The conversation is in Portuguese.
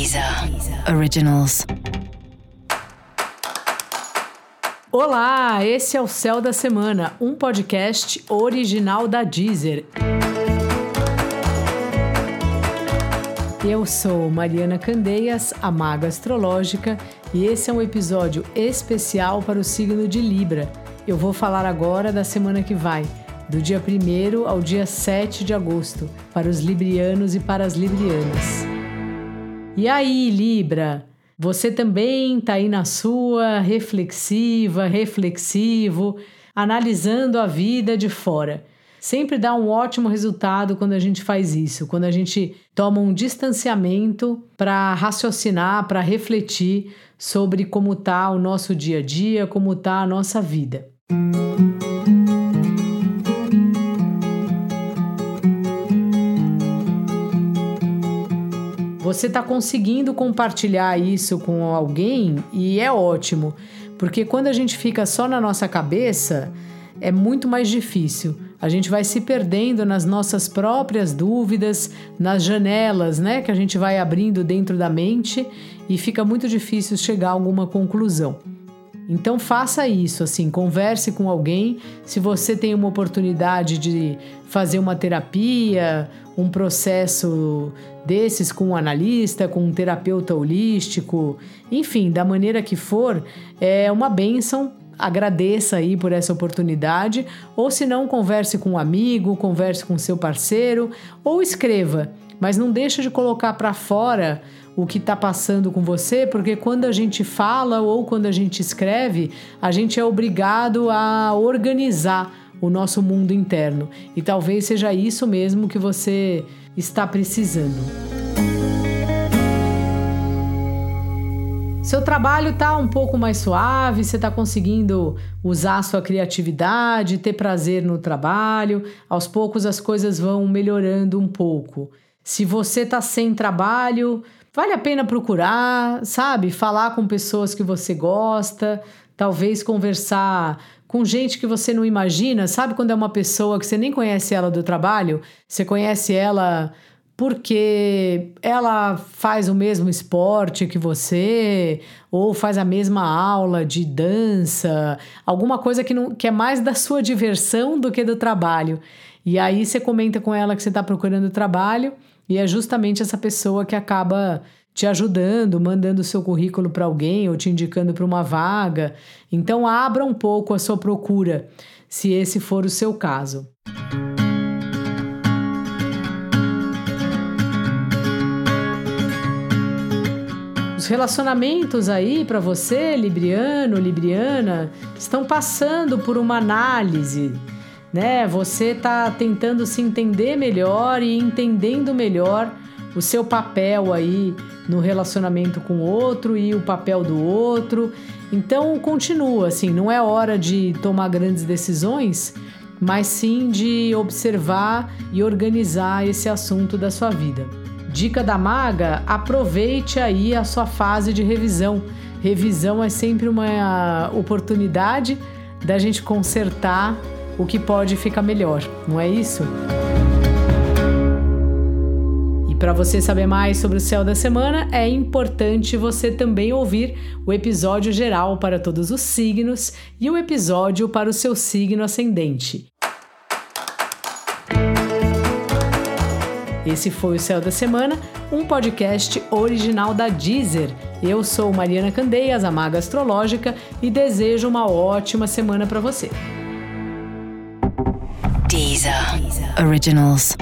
Deezer Originals. Olá, esse é o Céu da Semana, um podcast original da Deezer. Eu sou Mariana Candeias, a Maga Astrológica, e esse é um episódio especial para o signo de Libra. Eu vou falar agora da semana que vai, do dia 1 ao dia 7 de agosto, para os librianos e para as librianas. E aí, Libra? Você também está aí na sua, reflexiva, reflexivo, analisando a vida de fora. Sempre dá um ótimo resultado quando a gente faz isso, quando a gente toma um distanciamento para raciocinar, para refletir sobre como está o nosso dia a dia, como está a nossa vida. Você está conseguindo compartilhar isso com alguém e é ótimo, porque quando a gente fica só na nossa cabeça, é muito mais difícil. A gente vai se perdendo nas nossas próprias dúvidas, nas janelas, né, que a gente vai abrindo dentro da mente e fica muito difícil chegar a alguma conclusão. Então faça isso, assim, converse com alguém. Se você tem uma oportunidade de fazer uma terapia, um processo desses com um analista, com um terapeuta holístico, enfim, da maneira que for, é uma benção. Agradeça aí por essa oportunidade, ou se não, converse com um amigo, converse com seu parceiro, ou escreva, mas não deixe de colocar para fora o que está passando com você, porque quando a gente fala ou quando a gente escreve, a gente é obrigado a organizar o nosso mundo interno. E talvez seja isso mesmo que você está precisando. Seu trabalho está um pouco mais suave, você está conseguindo usar sua criatividade, ter prazer no trabalho. Aos poucos as coisas vão melhorando um pouco. Se você está sem trabalho, Vale a pena procurar, sabe? Falar com pessoas que você gosta, talvez conversar com gente que você não imagina. Sabe quando é uma pessoa que você nem conhece ela do trabalho? Você conhece ela porque ela faz o mesmo esporte que você, ou faz a mesma aula de dança, alguma coisa que, não, que é mais da sua diversão do que do trabalho. E aí você comenta com ela que você está procurando trabalho e é justamente essa pessoa que acaba te ajudando, mandando seu currículo para alguém ou te indicando para uma vaga. Então, abra um pouco a sua procura, se esse for o seu caso. Relacionamentos aí para você, Libriano, Libriana, estão passando por uma análise né? Você tá tentando se entender melhor e entendendo melhor o seu papel aí no relacionamento com o outro e o papel do outro. Então continua assim, não é hora de tomar grandes decisões, mas sim de observar e organizar esse assunto da sua vida. Dica da maga: aproveite aí a sua fase de revisão. Revisão é sempre uma oportunidade da gente consertar o que pode ficar melhor, não é isso? E para você saber mais sobre o céu da semana, é importante você também ouvir o episódio geral para todos os signos e o episódio para o seu signo ascendente. Esse foi o Céu da Semana, um podcast original da Deezer. Eu sou Mariana Candeias, a Maga Astrológica, e desejo uma ótima semana para você. Deezer. Originals.